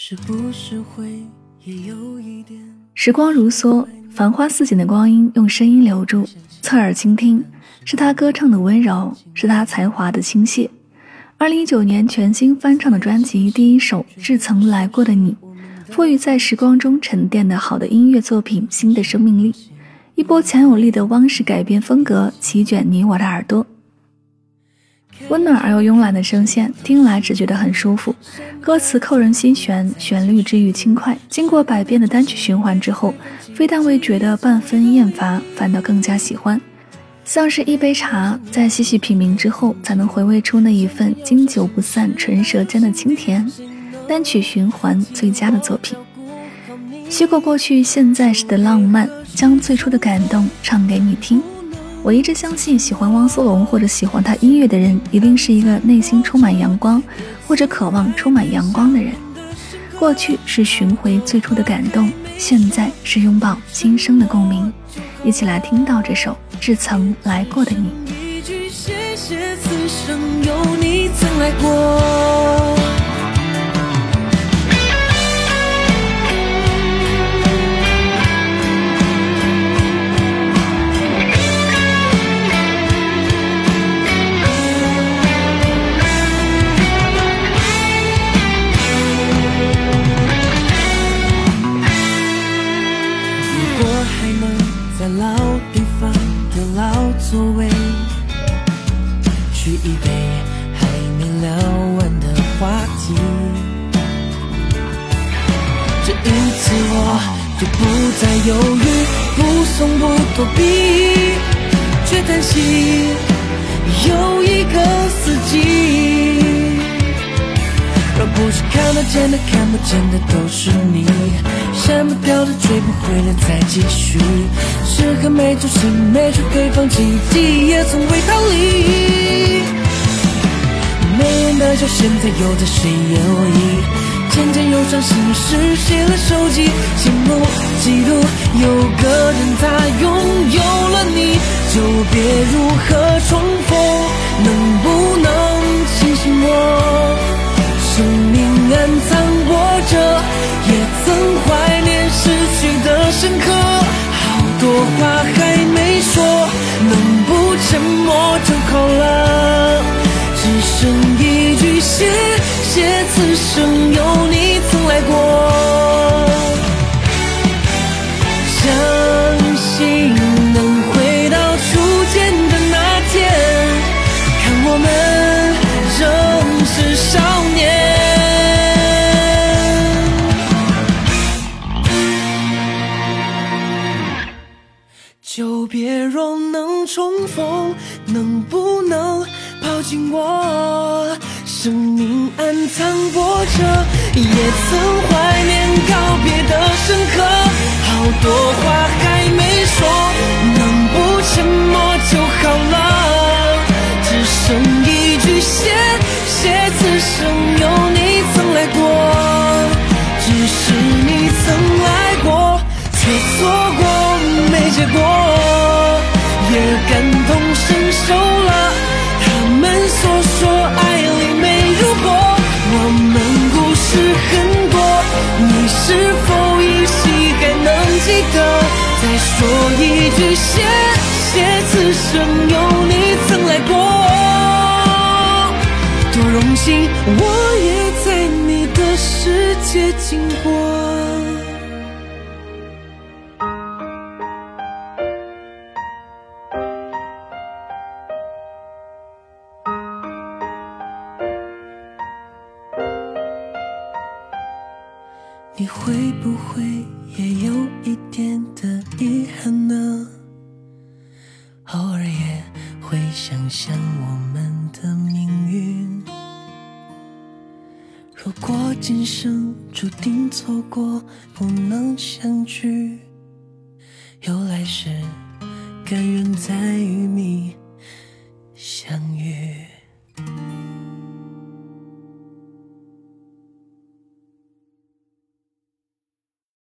是不是会也有一点？时光如梭，繁花似锦的光阴用声音留住，侧耳倾听，是他歌唱的温柔，是他才华的倾泻。二零一九年全新翻唱的专辑第一首《至曾来过的你》，赋予在时光中沉淀的好的音乐作品新的生命力。一波强有力的汪氏改编风格，席卷你我的耳朵。温暖而又慵懒的声线，听来只觉得很舒服。歌词扣人心弦，旋律治愈轻快。经过百遍的单曲循环之后，非但未觉得半分厌烦，反倒更加喜欢。像是一杯茶，在细细品茗之后，才能回味出那一份经久不散、唇舌间的清甜。单曲循环最佳的作品，虚构过去现在时的浪漫，将最初的感动唱给你听。我一直相信，喜欢汪苏泷或者喜欢他音乐的人，一定是一个内心充满阳光，或者渴望充满阳光的人。过去是寻回最初的感动，现在是拥抱今生的共鸣。一起来听到这首《至曾来过的你》。一句谢谢，此生有你曾来过。续一杯还没聊完的话题。这一次我就不再犹豫，不怂不躲避，却担心又一个四季。若不是看得见的、看不见的都是你。删不掉的，追不回来，再继续。时刻没走心，没学会放弃，记忆也从未逃离。没人的笑，现在又在谁眼里？渐渐忧伤心事，写了手机，羡慕嫉妒，有个人他拥有了你，就别如何重默就好了。只剩一句谢谢，此生有你曾来过。相信能回到初见的那天，看我们仍是少年。就别若能重逢，能不能抱紧我？生命暗藏波折，也曾怀念告别的深感同身受了。他们所说爱里没如果，我们故事很多，你是否依稀还能记得？再说一句谢谢，此生有你曾来过，多荣幸，我也在你的世界经过。你会不会也有一点的？遗憾呢，偶尔也会想想我们的命运。如果今生注定错过，不能相聚，有来世，甘愿在与。